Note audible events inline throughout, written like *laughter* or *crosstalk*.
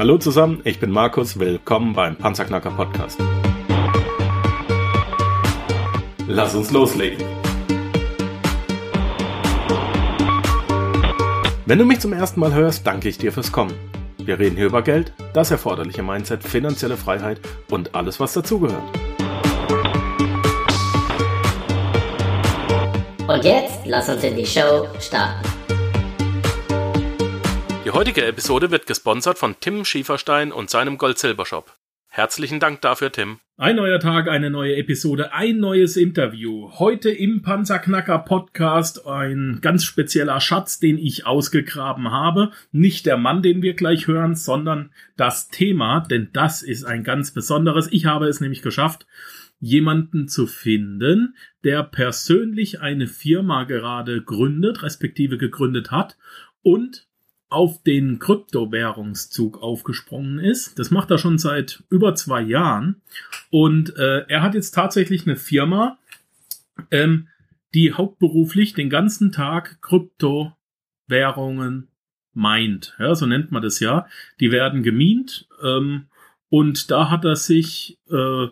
Hallo zusammen, ich bin Markus, willkommen beim Panzerknacker Podcast. Lass uns loslegen. Wenn du mich zum ersten Mal hörst, danke ich dir fürs Kommen. Wir reden hier über Geld, das erforderliche Mindset, finanzielle Freiheit und alles, was dazugehört. Und jetzt lass uns in die Show starten. Die heutige Episode wird gesponsert von Tim Schieferstein und seinem Gold-Silber-Shop. Herzlichen Dank dafür, Tim. Ein neuer Tag, eine neue Episode, ein neues Interview. Heute im Panzerknacker Podcast ein ganz spezieller Schatz, den ich ausgegraben habe. Nicht der Mann, den wir gleich hören, sondern das Thema, denn das ist ein ganz besonderes. Ich habe es nämlich geschafft, jemanden zu finden, der persönlich eine Firma gerade gründet, respektive gegründet hat und auf den Kryptowährungszug aufgesprungen ist. Das macht er schon seit über zwei Jahren. Und äh, er hat jetzt tatsächlich eine Firma, ähm, die hauptberuflich den ganzen Tag Kryptowährungen meint. Ja, so nennt man das ja. Die werden gemient. Ähm, und da hat er sich äh,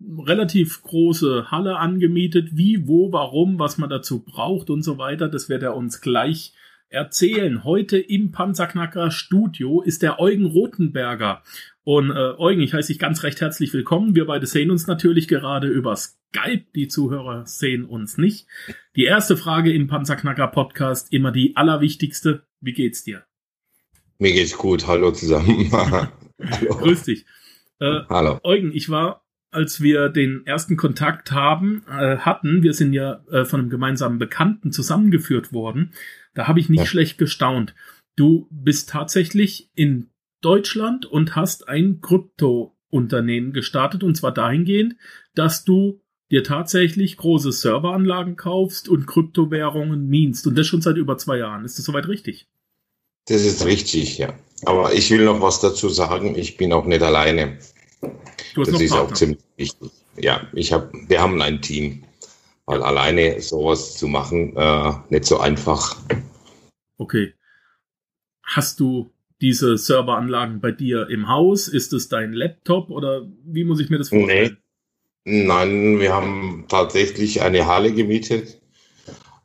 relativ große Halle angemietet. Wie, wo, warum, was man dazu braucht und so weiter. Das wird er uns gleich erzählen. Heute im Panzerknacker Studio ist der Eugen Rotenberger. Und äh, Eugen, ich heiße dich ganz recht herzlich willkommen. Wir beide sehen uns natürlich gerade über Skype. Die Zuhörer sehen uns nicht. Die erste Frage im Panzerknacker Podcast, immer die allerwichtigste. Wie geht's dir? Mir geht's gut. Hallo zusammen. *laughs* Hallo. Grüß dich. Äh, Hallo. Eugen, ich war als wir den ersten Kontakt haben, äh, hatten, wir sind ja äh, von einem gemeinsamen Bekannten zusammengeführt worden, da habe ich nicht ja. schlecht gestaunt. Du bist tatsächlich in Deutschland und hast ein Krypto-Unternehmen gestartet und zwar dahingehend, dass du dir tatsächlich große Serveranlagen kaufst und Kryptowährungen minst und das schon seit über zwei Jahren. Ist das soweit richtig? Das ist richtig, ja. Aber ich will noch was dazu sagen. Ich bin auch nicht alleine. Das ist Partner. auch ziemlich wichtig. Ja, ich habe, wir haben ein Team weil alleine sowas zu machen, äh, nicht so einfach. Okay. Hast du diese Serveranlagen bei dir im Haus? Ist es dein Laptop oder wie muss ich mir das vorstellen? Nee. Nein, wir haben tatsächlich eine Halle gemietet,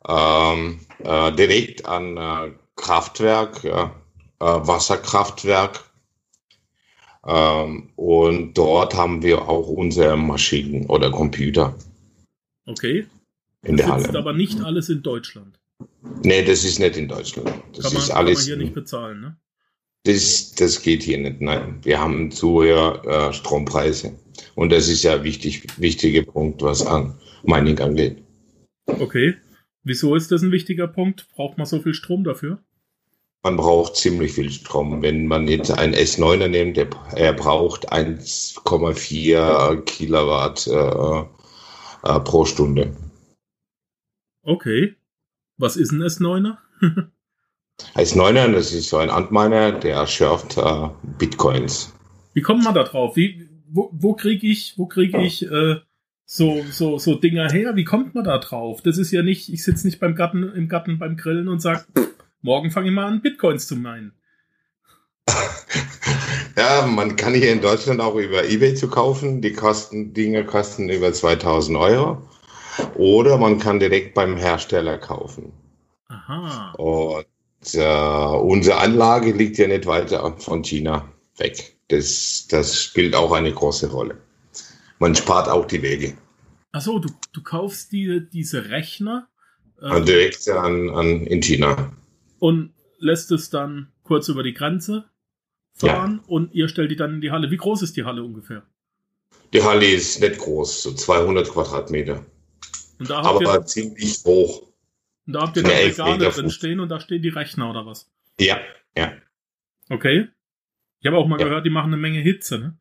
ähm, äh, direkt an äh, Kraftwerk, äh, Wasserkraftwerk. Ähm, und dort haben wir auch unsere Maschinen oder Computer. Okay. In das der Halle. aber nicht alles in Deutschland. Nee, das ist nicht in Deutschland. Das kann man, ist alles. Kann man hier nicht bezahlen, ne? Das, das geht hier nicht. Nein, wir haben zu hohe äh, Strompreise. Und das ist ja ein wichtig, wichtiger Punkt, was an Mining angeht. Okay. Wieso ist das ein wichtiger Punkt? Braucht man so viel Strom dafür? Man braucht ziemlich viel Strom. Wenn man jetzt einen S9er nimmt, der, er braucht 1,4 Kilowatt äh, äh, pro Stunde. Okay. Was ist ein S9er? *laughs* S9er, das ist so ein Antminer, der schürft äh, Bitcoins. Wie kommt man da drauf? Wie, wo, wo kriege ich, wo krieg ich äh, so, so, so Dinger her? Wie kommt man da drauf? Das ist ja nicht, ich sitze nicht beim Garten, im Garten beim Grillen und sage, morgen fange ich mal an, Bitcoins zu meinen. *laughs* Ja, man kann hier in Deutschland auch über eBay zu kaufen. Die kosten, Dinge kosten über 2000 Euro. Oder man kann direkt beim Hersteller kaufen. Aha. Und äh, unsere Anlage liegt ja nicht weiter von China weg. Das, das spielt auch eine große Rolle. Man spart auch die Wege. Achso, du, du kaufst die, diese Rechner äh, direkt an, an, in China. Und lässt es dann kurz über die Grenze fahren ja. und ihr stellt die dann in die Halle. Wie groß ist die Halle ungefähr? Die Halle ist nicht groß, so 200 Quadratmeter. Aber ihr, ziemlich hoch. Und da habt ihr dann Regale drin stehen und da stehen die Rechner oder was? Ja, ja. Okay. Ich habe auch mal ja. gehört, die machen eine Menge Hitze, ne?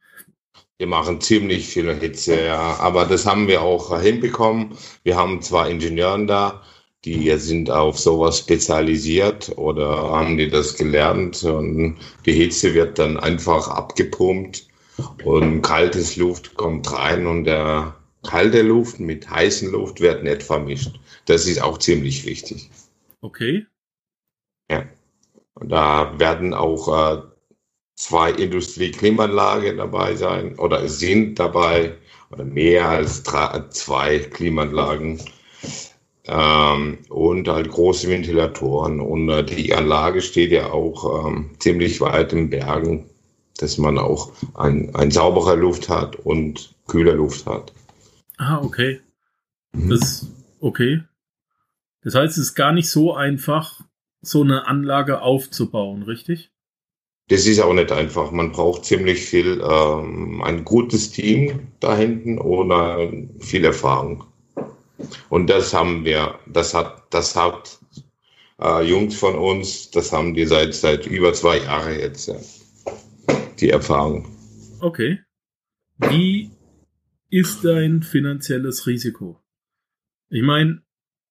Die machen ziemlich viel Hitze, ja. Aber das haben wir auch hinbekommen. Wir haben zwar Ingenieuren da, die sind auf sowas spezialisiert oder haben die das gelernt und die Hitze wird dann einfach abgepumpt und kaltes Luft kommt rein und der kalte Luft mit heißen Luft wird nicht vermischt. Das ist auch ziemlich wichtig. Okay. Ja. Und da werden auch äh, zwei Industrieklimaanlagen dabei sein oder sind dabei oder mehr als drei, zwei Klimaanlagen ähm, und halt große Ventilatoren. Und äh, die Anlage steht ja auch ähm, ziemlich weit im Bergen, dass man auch ein, ein saubere Luft hat und kühler Luft hat. Ah, okay. Mhm. Das okay. Das heißt, es ist gar nicht so einfach, so eine Anlage aufzubauen, richtig? Das ist auch nicht einfach. Man braucht ziemlich viel, ähm, ein gutes Team da hinten oder viel Erfahrung. Und das haben wir, das hat, das hat äh, Jungs von uns, das haben die seit, seit über zwei Jahren jetzt, ja, die Erfahrung. Okay. Wie ist dein finanzielles Risiko? Ich meine,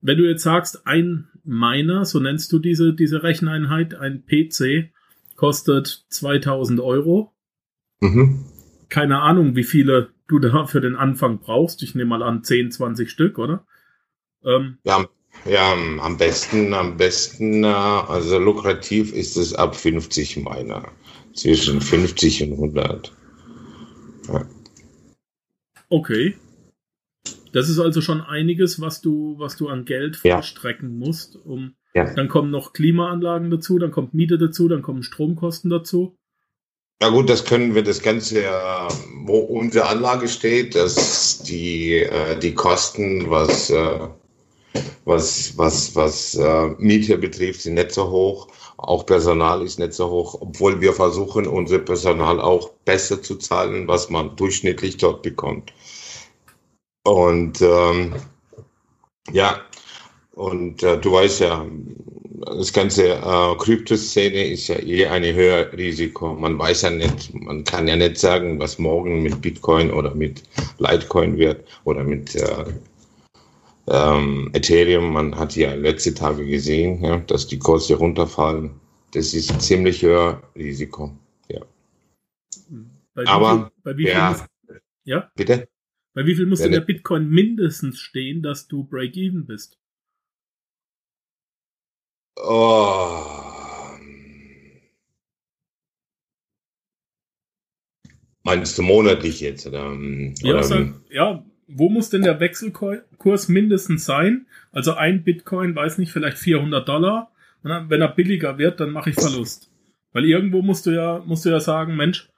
wenn du jetzt sagst, ein Miner, so nennst du diese, diese Recheneinheit, ein PC, kostet 2000 Euro. Mhm. Keine Ahnung, wie viele du da für den Anfang brauchst. Ich nehme mal an 10, 20 Stück, oder? Ähm, ja, ja, am besten, am besten, äh, also lukrativ ist es ab 50 Miner. Zwischen 50 und 100. Ja. Okay. Das ist also schon einiges, was du, was du an Geld ja. verstrecken musst, um ja. dann kommen noch Klimaanlagen dazu, dann kommt Miete dazu, dann kommen Stromkosten dazu. Ja gut, das können wir das Ganze, wo unsere Anlage steht, dass die, äh, die Kosten, was, äh, was, was, was äh, Miete betrifft, sind nicht so hoch. Auch Personal ist nicht so hoch, obwohl wir versuchen, unser Personal auch besser zu zahlen, was man durchschnittlich dort bekommt. Und ähm, ja, und äh, du weißt ja, das ganze äh, Kryptoszene ist ja eh ein höheres Risiko. Man weiß ja nicht, man kann ja nicht sagen, was morgen mit Bitcoin oder mit Litecoin wird oder mit äh, ähm, Ethereum. Man hat ja letzte Tage gesehen, ja, dass die Kurse runterfallen. Das ist ziemlich höher Risiko. Ja. Bei Aber viel, bei wie ja, muss, ja, bitte. Bei wie viel muss ja, der Bitcoin mindestens stehen, dass du Break-even bist? Oh. Meinst du monatlich jetzt? Oder, ja, oder, sag, ja, wo muss denn der Wechselkurs mindestens sein? Also ein Bitcoin, weiß nicht, vielleicht 400 Dollar. Und wenn er billiger wird, dann mache ich Verlust. Weil irgendwo musst du ja, musst du ja sagen, Mensch,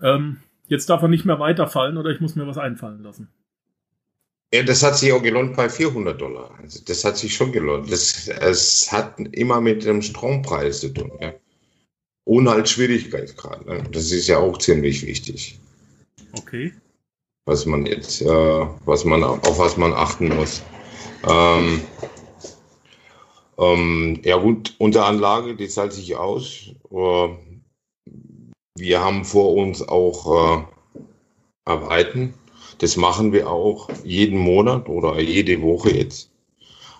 ähm, jetzt darf er nicht mehr weiterfallen oder ich muss mir was einfallen lassen. Ja, das hat sich auch gelohnt bei 400 Dollar. Also das hat sich schon gelohnt. Das, es hat immer mit dem Strompreis zu tun. Ja. Und halt Schwierigkeitsgrad. Ne? Das ist ja auch ziemlich wichtig. Okay. Was man jetzt, äh, was man, auf was man achten muss. Ähm, ähm, ja gut, unsere Anlage, die zahlt sich aus. Äh, wir haben vor uns auch äh, Arbeiten das machen wir auch jeden Monat oder jede Woche jetzt.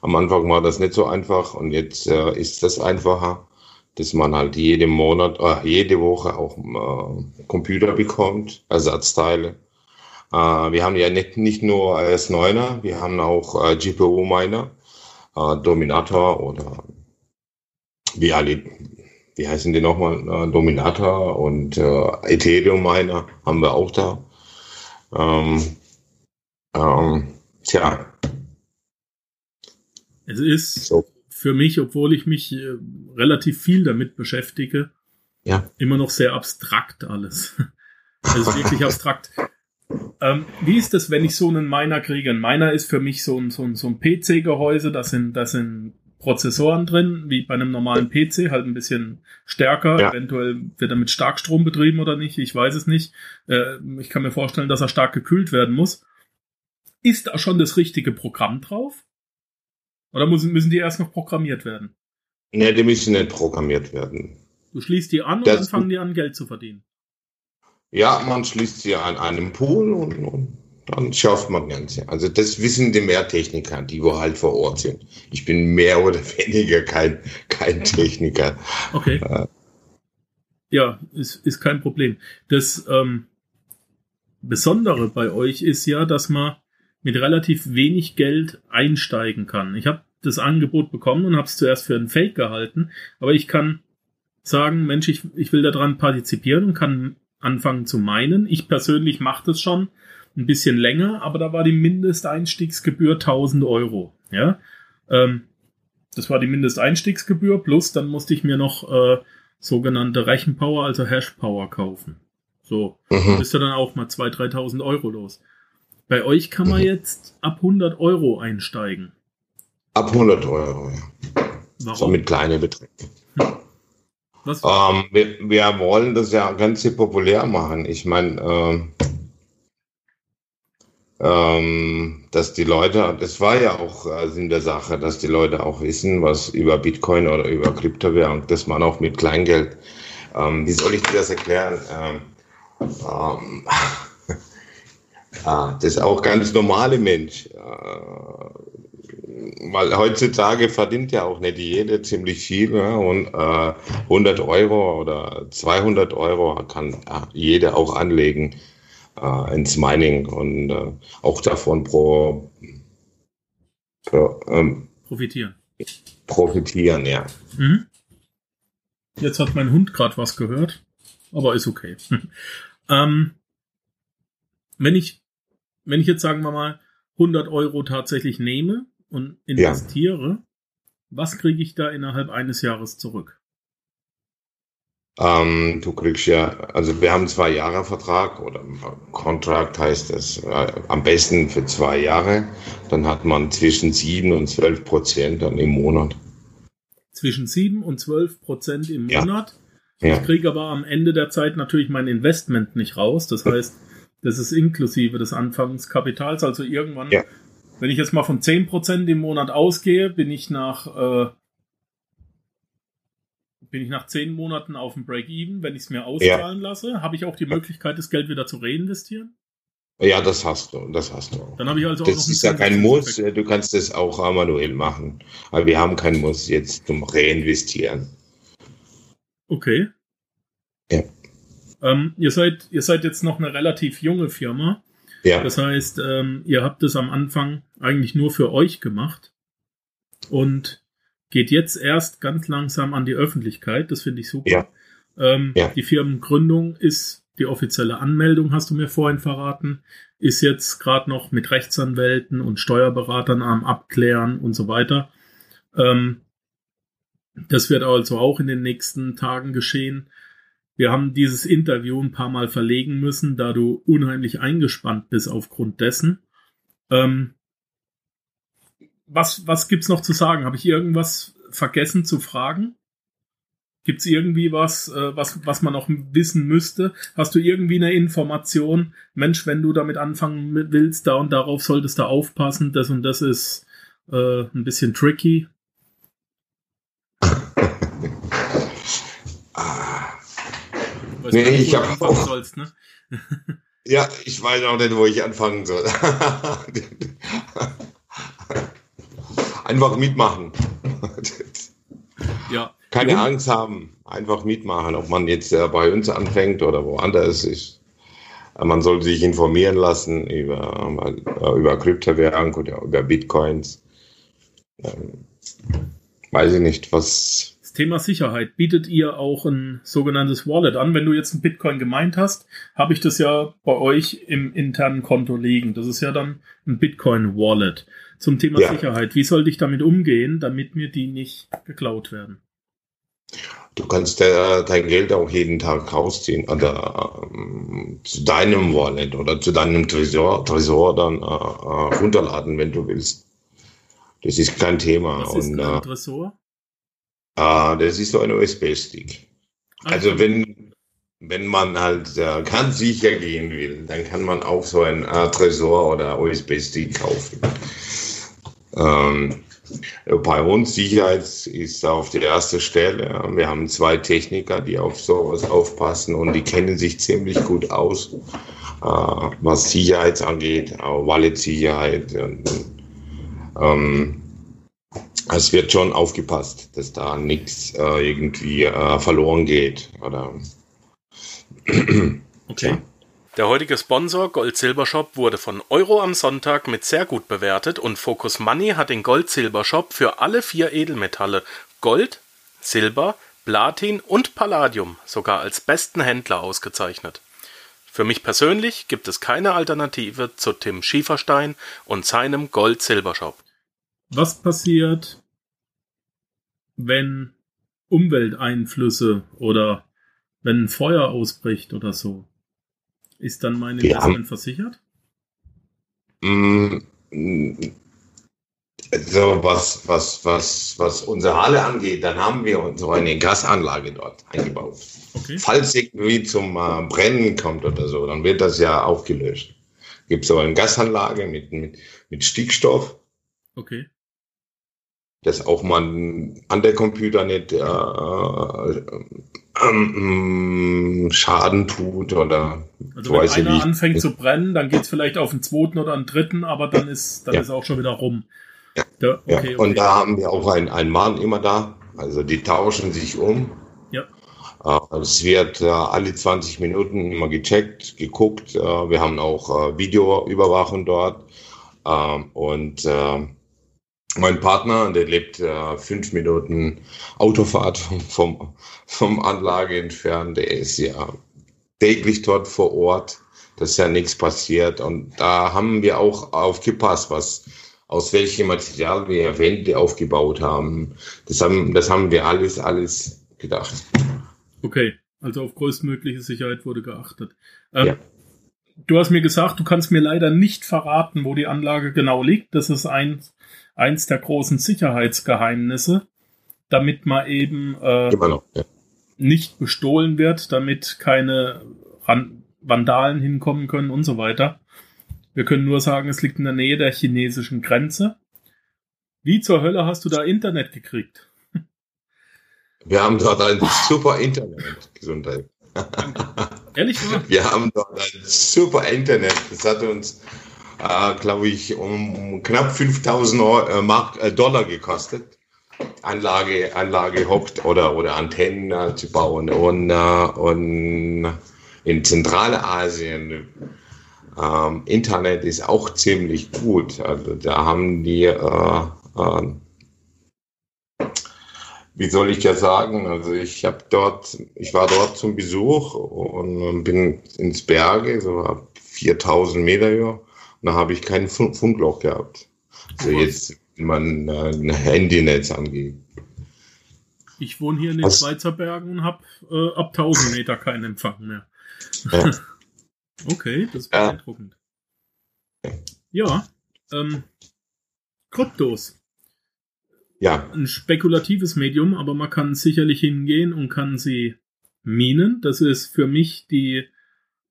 Am Anfang war das nicht so einfach und jetzt äh, ist das einfacher, dass man halt jeden Monat, äh, jede Woche auch äh, Computer bekommt, Ersatzteile. Äh, wir haben ja nicht, nicht nur S9er, wir haben auch äh, GPU-Miner, äh, Dominator oder wie alle, wie heißen die nochmal, äh, Dominator und äh, Ethereum-Miner haben wir auch da. Ähm, ähm, tja. Es ist so. für mich, obwohl ich mich äh, relativ viel damit beschäftige, ja. immer noch sehr abstrakt alles. Es *laughs* ist wirklich abstrakt. Ähm, wie ist das, wenn ich so einen Miner kriege? Ein Miner ist für mich so ein, so ein, so ein PC-Gehäuse, da sind, da sind Prozessoren drin, wie bei einem normalen PC, halt ein bisschen stärker. Ja. Eventuell wird er mit Starkstrom betrieben oder nicht, ich weiß es nicht. Äh, ich kann mir vorstellen, dass er stark gekühlt werden muss. Ist da schon das richtige Programm drauf? Oder müssen, müssen die erst noch programmiert werden? Ne, die müssen nicht programmiert werden. Du schließt die an das, und dann fangen die an, Geld zu verdienen. Ja, man schließt sie an einem Pool und, und dann schafft man Ganze. Also das wissen die mehr Techniker, die wo halt vor Ort sind. Ich bin mehr *laughs* oder weniger kein, kein Techniker. Okay. Äh. Ja, ist, ist kein Problem. Das ähm, Besondere bei euch ist ja, dass man mit relativ wenig Geld einsteigen kann. Ich habe das Angebot bekommen und habe es zuerst für einen Fake gehalten, aber ich kann sagen, Mensch, ich, ich will daran partizipieren und kann anfangen zu meinen. Ich persönlich mache das schon ein bisschen länger, aber da war die Mindesteinstiegsgebühr 1000 Euro. Ja, ähm, das war die Mindesteinstiegsgebühr plus dann musste ich mir noch äh, sogenannte Rechenpower, also Hashpower kaufen. So, mhm. bist du dann auch mal 2.000, 3.000 Euro los. Bei euch kann man mhm. jetzt ab 100 Euro einsteigen. Ab 100 Euro, ja. Warum? So mit kleinen Beträgen. Hm. Was? Ähm, wir, wir, wollen das ja ganz populär machen. Ich meine, ähm, ähm, dass die Leute, das war ja auch äh, Sinn der Sache, dass die Leute auch wissen, was über Bitcoin oder über Kryptowährung, dass man auch mit Kleingeld, ähm, wie soll ich dir das erklären? Ähm, ähm, *laughs* ah, das ist auch ganz normale Mensch. Äh, weil heutzutage verdient ja auch nicht jeder ziemlich viel ne? und äh, 100 Euro oder 200 Euro kann äh, jeder auch anlegen äh, ins Mining und äh, auch davon pro, pro ähm, profitieren. Profitieren, ja. Mhm. Jetzt hat mein Hund gerade was gehört, aber ist okay. *laughs* ähm, wenn ich, wenn ich jetzt sagen wir mal 100 Euro tatsächlich nehme und investiere, ja. was kriege ich da innerhalb eines Jahres zurück? Ähm, du kriegst ja, also wir haben zwei Jahre Vertrag oder Contract heißt es, äh, am besten für zwei Jahre. Dann hat man zwischen sieben und zwölf Prozent dann im Monat. Zwischen sieben und zwölf Prozent im Monat. Ja. Ich kriege aber am Ende der Zeit natürlich mein Investment nicht raus. Das heißt, das ist inklusive des Anfangskapitals. Also irgendwann, ja. wenn ich jetzt mal von zehn Prozent im Monat ausgehe, bin ich nach äh, bin ich nach zehn Monaten auf dem Break-Even. Wenn ich es mir auszahlen ja. lasse, habe ich auch die Möglichkeit, das Geld wieder zu reinvestieren? Ja, das hast du, das hast du. Dann habe ich also auch das ist ja kein Muss, du kannst das auch manuell machen. Aber wir haben keinen Muss jetzt zum Reinvestieren. Okay. Ja. Ähm, ihr seid, ihr seid jetzt noch eine relativ junge Firma. Ja. Das heißt, ähm, ihr habt es am Anfang eigentlich nur für euch gemacht. Und geht jetzt erst ganz langsam an die Öffentlichkeit. Das finde ich super. Ja. Ähm, ja. Die Firmengründung ist die offizielle Anmeldung, hast du mir vorhin verraten, ist jetzt gerade noch mit Rechtsanwälten und Steuerberatern am Abklären und so weiter. Ähm, das wird also auch in den nächsten Tagen geschehen. Wir haben dieses Interview ein paar Mal verlegen müssen, da du unheimlich eingespannt bist aufgrund dessen. Ähm, was, was gibt's noch zu sagen? Habe ich irgendwas vergessen zu fragen? Gibt's irgendwie was, äh, was, was man noch wissen müsste? Hast du irgendwie eine Information? Mensch, wenn du damit anfangen willst, da und darauf solltest du aufpassen, das und das ist äh, ein bisschen tricky. Weißt *laughs* nee, nicht, ich habe auch. Sollst, ne? *laughs* ja, ich weiß auch nicht, wo ich anfangen soll. *laughs* Einfach mitmachen. ja. Keine ja. Angst haben, einfach mitmachen, ob man jetzt äh, bei uns anfängt oder woanders ist. Äh, man sollte sich informieren lassen über, äh, über Kryptowährung oder über Bitcoins. Ähm, weiß ich nicht, was. Das Thema Sicherheit. Bietet ihr auch ein sogenanntes Wallet an? Wenn du jetzt ein Bitcoin gemeint hast, habe ich das ja bei euch im internen Konto liegen. Das ist ja dann ein Bitcoin Wallet zum Thema ja. Sicherheit. Wie sollte ich damit umgehen, damit mir die nicht geklaut werden? Du kannst äh, dein Geld auch jeden Tag rausziehen oder äh, zu deinem Wallet oder zu deinem Tresor, Tresor dann äh, äh runterladen, wenn du willst. Das ist kein Thema. Was ist Und, ein äh, Tresor? Ah, das ist so ein USB-Stick. Also wenn, wenn man halt äh, ganz sicher gehen will, dann kann man auch so ein äh, Tresor oder USB-Stick kaufen. Ähm, bei uns Sicherheit ist auf der ersten Stelle. Wir haben zwei Techniker, die auf sowas aufpassen und die kennen sich ziemlich gut aus, äh, was Sicherheit angeht, Wallet-Sicherheit. Ähm, es wird schon aufgepasst, dass da nichts äh, irgendwie äh, verloren geht. Oder okay. Der heutige Sponsor Gold-Silber-Shop wurde von Euro am Sonntag mit sehr gut bewertet und Focus Money hat den Gold-Silber-Shop für alle vier Edelmetalle Gold, Silber, Platin und Palladium sogar als besten Händler ausgezeichnet. Für mich persönlich gibt es keine Alternative zu Tim Schieferstein und seinem Gold-Silber-Shop. Was passiert, wenn Umwelteinflüsse oder wenn ein Feuer ausbricht oder so? Ist dann mein Investment haben- versichert? Mm, So, was, was, was, was unsere Halle angeht, dann haben wir so eine Gasanlage dort eingebaut. Okay. Falls irgendwie zum äh, Brennen kommt oder so, dann wird das ja aufgelöst. Gibt so eine Gasanlage mit, mit, mit Stickstoff, Okay. dass auch man an der Computer nicht äh, ähm, Schaden tut oder Also wenn einer nicht. anfängt zu brennen, dann geht's vielleicht auf den zweiten oder einen dritten, aber dann ist dann Ja. ist auch schon wieder rum. Ja. Da, okay, Ja, okay. und da haben wir auch einen, einen Mann immer da. Also die tauschen sich um. Ja. Äh, Es wird äh, alle 20 Minuten immer gecheckt, geguckt. Äh, Wir haben auch Videoüberwachung dort. Ähm, Und mein Partner, der lebt äh, fünf Minuten Autofahrt vom, vom, Anlage entfernt. Der ist ja täglich dort vor Ort, dass ja nichts passiert. Und da haben wir auch aufgepasst, was aus welchem Material wir Wände aufgebaut haben. Das haben, das haben wir alles, alles gedacht. Okay, also auf größtmögliche Sicherheit wurde geachtet. Ähm, Ja. Du hast mir gesagt, du kannst mir leider nicht verraten, wo die Anlage genau liegt. Das ist ein, eins der großen Sicherheitsgeheimnisse, damit man eben äh, noch. Ja. nicht bestohlen wird, damit keine Ran Vandalen hinkommen können und so weiter. Wir können nur sagen, es liegt in der Nähe der chinesischen Grenze. Wie zur Hölle hast du da Internet gekriegt? Wir haben dort ein super Internet. Gesundheit. Ehrlich wahr? Wir haben dort ein super Internet. Das hat uns, äh, glaube ich, um knapp 5000 Euro, äh, äh, Dollar gekostet. Anlage, Anlage hockt oder, oder Antennen äh, zu bauen. Und, äh, und in Zentralasien, ähm, Internet ist auch ziemlich gut. Also da haben die, äh, äh, wie soll ich das sagen? Also ich habe dort, ich war dort zum Besuch und bin ins Berge, so ab 4000 Meter höher. Da habe ich kein Fun- Funkloch gehabt. Also jetzt, wenn man äh, ein Handynetz angeht. Ich wohne hier in den Was? Schweizer Bergen und habe äh, ab 1000 Meter keinen Empfang mehr. Ja. *laughs* okay, das ist beeindruckend. Ja, ähm, Kryptos. Ja, Ein spekulatives Medium, aber man kann sicherlich hingehen und kann sie minen. Das ist für mich die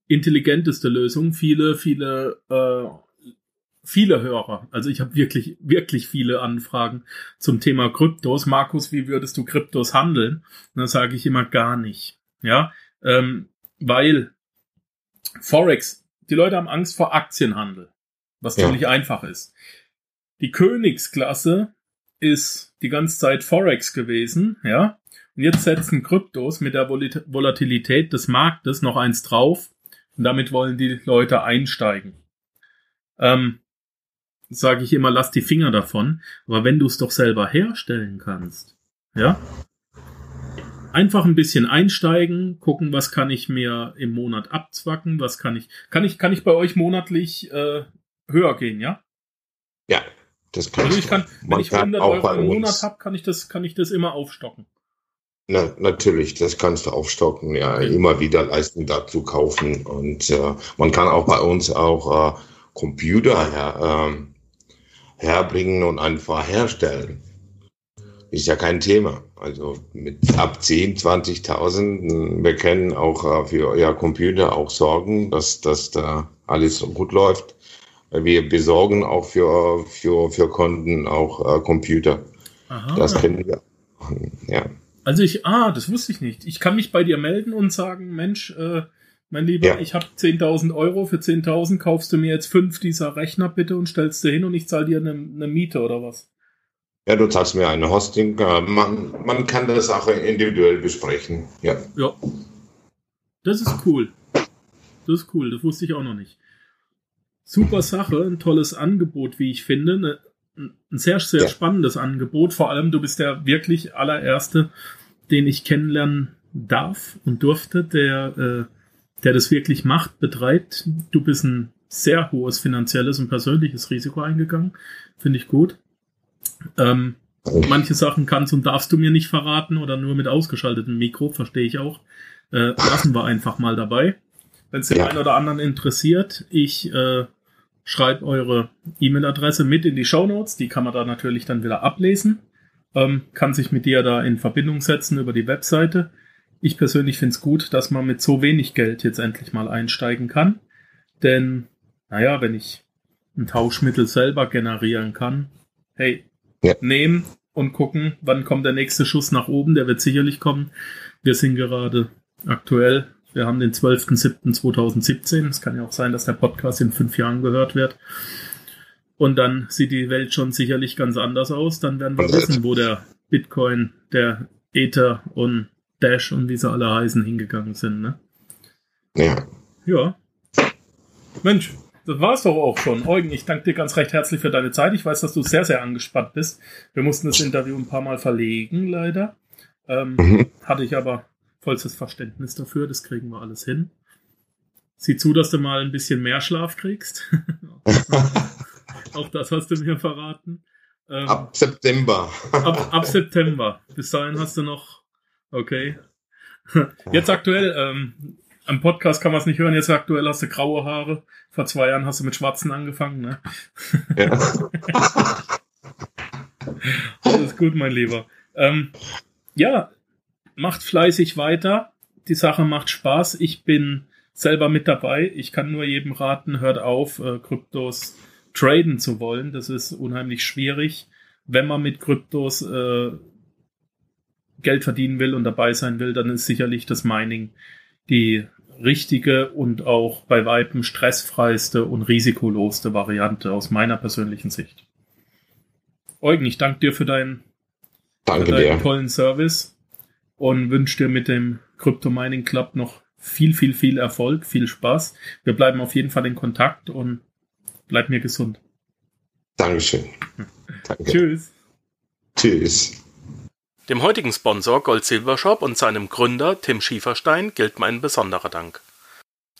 intelligenteste Lösung. Viele, viele, äh, viele Hörer. Also ich habe wirklich, wirklich viele Anfragen zum Thema Kryptos. Markus, wie würdest du Kryptos handeln? Und da sage ich immer gar nicht. Ja, ähm, weil Forex, die Leute haben Angst vor Aktienhandel, was Ja. ziemlich einfach ist. Die Königsklasse ist die ganze Zeit Forex gewesen, ja. Und jetzt setzen Kryptos mit der Volatilität des Marktes noch eins drauf und damit wollen die Leute einsteigen. Ähm, sage ich immer, lass die Finger davon. Aber wenn du es doch selber herstellen kannst, ja, einfach ein bisschen einsteigen, gucken, was kann ich mir im Monat abzwacken, was kann ich, kann ich, kann ich bei euch monatlich äh, höher gehen, ja? ja, das kann Also ich kann, wenn ich kann 100 auch Euro im Monat habe, kann ich das, kann ich das immer aufstocken. Na, natürlich, das kannst du aufstocken, ja, immer wieder Leisten dazu kaufen. Und äh, man kann auch bei uns auch äh, Computer her, ähm, herbringen und einfach herstellen. Ist ja kein Thema. Also mit ab 10, 20.000, wir können auch äh, für euer Computer auch sorgen, dass, dass da alles gut läuft. Wir besorgen auch für, für, für Kunden auch äh, Computer. Aha. Das können wir. Ja. Also ich, ah, das wusste ich nicht. Ich kann mich bei dir melden und sagen, Mensch, äh, mein Lieber, Ja. ich habe 10.000 Euro. Für 10.000 kaufst du mir jetzt fünf dieser Rechner bitte und stellst du hin und ich zahle dir eine, eine Miete oder was? Ja, du zahlst mir eine Hosting. äh, Man, man kann das auch individuell besprechen. Ja. Ja. Das ist cool. Das ist cool. Das wusste ich auch noch nicht. Super Sache, ein tolles Angebot, wie ich finde. Ne, ein sehr, sehr Ja. spannendes Angebot. Vor allem, du bist der wirklich allererste, den ich kennenlernen darf und durfte, der, äh, der das wirklich macht, betreibt. Du bist ein sehr hohes finanzielles und persönliches Risiko eingegangen. Finde ich gut. Ähm, manche Sachen kannst und darfst du mir nicht verraten oder nur mit ausgeschaltetem Mikro, verstehe ich auch. Äh, lassen wir einfach mal dabei. Wenn es den ja. einen oder anderen interessiert, ich äh, schreibe eure E-Mail-Adresse mit in die Show Notes. Die kann man da natürlich dann wieder ablesen. Ähm, kann sich mit dir da in Verbindung setzen über die Webseite. Ich persönlich finde es gut, dass man mit so wenig Geld jetzt endlich mal einsteigen kann. Denn, naja, wenn ich ein Tauschmittel selber generieren kann, hey, ja. nehmen und gucken, wann kommt der nächste Schuss nach oben, der wird sicherlich kommen. Wir sind gerade aktuell, wir haben den 12.07.2017. Es kann ja auch sein, dass der Podcast in fünf Jahren gehört wird. Und dann sieht die Welt schon sicherlich ganz anders aus. Dann werden wir wissen, wo der Bitcoin, der Ether und Dash und wie sie alle heißen hingegangen sind. Ne? Ja. Ja. Mensch, das war's doch auch schon. Eugen, ich danke dir ganz recht herzlich für deine Zeit. Ich weiß, dass du sehr, sehr angespannt bist. Wir mussten das Interview ein paar Mal verlegen, leider. Ähm, mhm. Hatte ich aber vollstes Verständnis dafür. Das kriegen wir alles hin. Sieh zu, dass du mal ein bisschen mehr Schlaf kriegst. *laughs* *laughs* auch das hast du mir verraten. Ähm, ab September. ab, ab September. Bis dahin hast du noch. Okay. *laughs* Jetzt aktuell, ähm, am Podcast kann man es nicht hören, jetzt aktuell hast du graue Haare. Vor zwei Jahren hast du mit schwarzen angefangen, ne? Ja. *laughs* Alles gut, mein Lieber. Ähm, ja, macht fleißig weiter. Die Sache macht Spaß. Ich bin selber mit dabei. Ich kann nur jedem raten, hört auf, äh, Kryptos traden zu wollen. Das ist unheimlich schwierig. Wenn man mit Kryptos äh, Geld verdienen will und dabei sein will, dann ist sicherlich das Mining die richtige und auch bei Weitem stressfreiste und risikolosste Variante aus meiner persönlichen Sicht. Eugen, ich danke dir für deinen, danke für deinen dir. tollen Service und wünsche dir mit dem Crypto Mining Club noch viel, viel, viel Erfolg, viel Spaß. Wir bleiben auf jeden Fall in Kontakt und bleib mir gesund. Dankeschön. Danke. Tschüss. Tschüss. Dem heutigen Sponsor Gold Silver Shop und seinem Gründer Tim Schieferstein gilt mein besonderer Dank.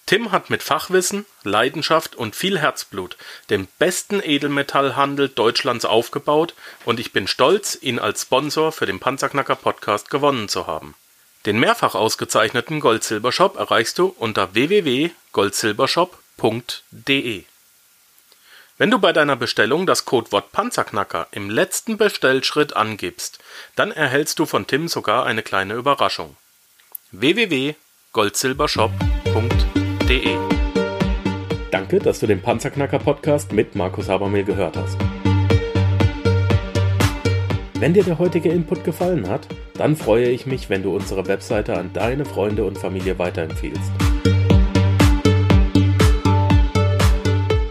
Tim hat mit Fachwissen, Leidenschaft und viel Herzblut den besten Edelmetallhandel Deutschlands aufgebaut und ich bin stolz, ihn als Sponsor für den Panzerknacker Podcast gewonnen zu haben. Den mehrfach ausgezeichneten Gold Silber Shop erreichst du unter www.goldsilbershop.de. Wenn du bei deiner Bestellung das Codewort Panzerknacker im letzten Bestellschritt angibst, dann erhältst du von Tim sogar eine kleine Überraschung. www.goldsilbershop.de Danke, dass du den Panzerknacker Podcast mit Markus Habermehl gehört hast. Wenn dir der heutige Input gefallen hat, dann freue ich mich, wenn du unsere Webseite an deine Freunde und Familie weiterempfiehlst.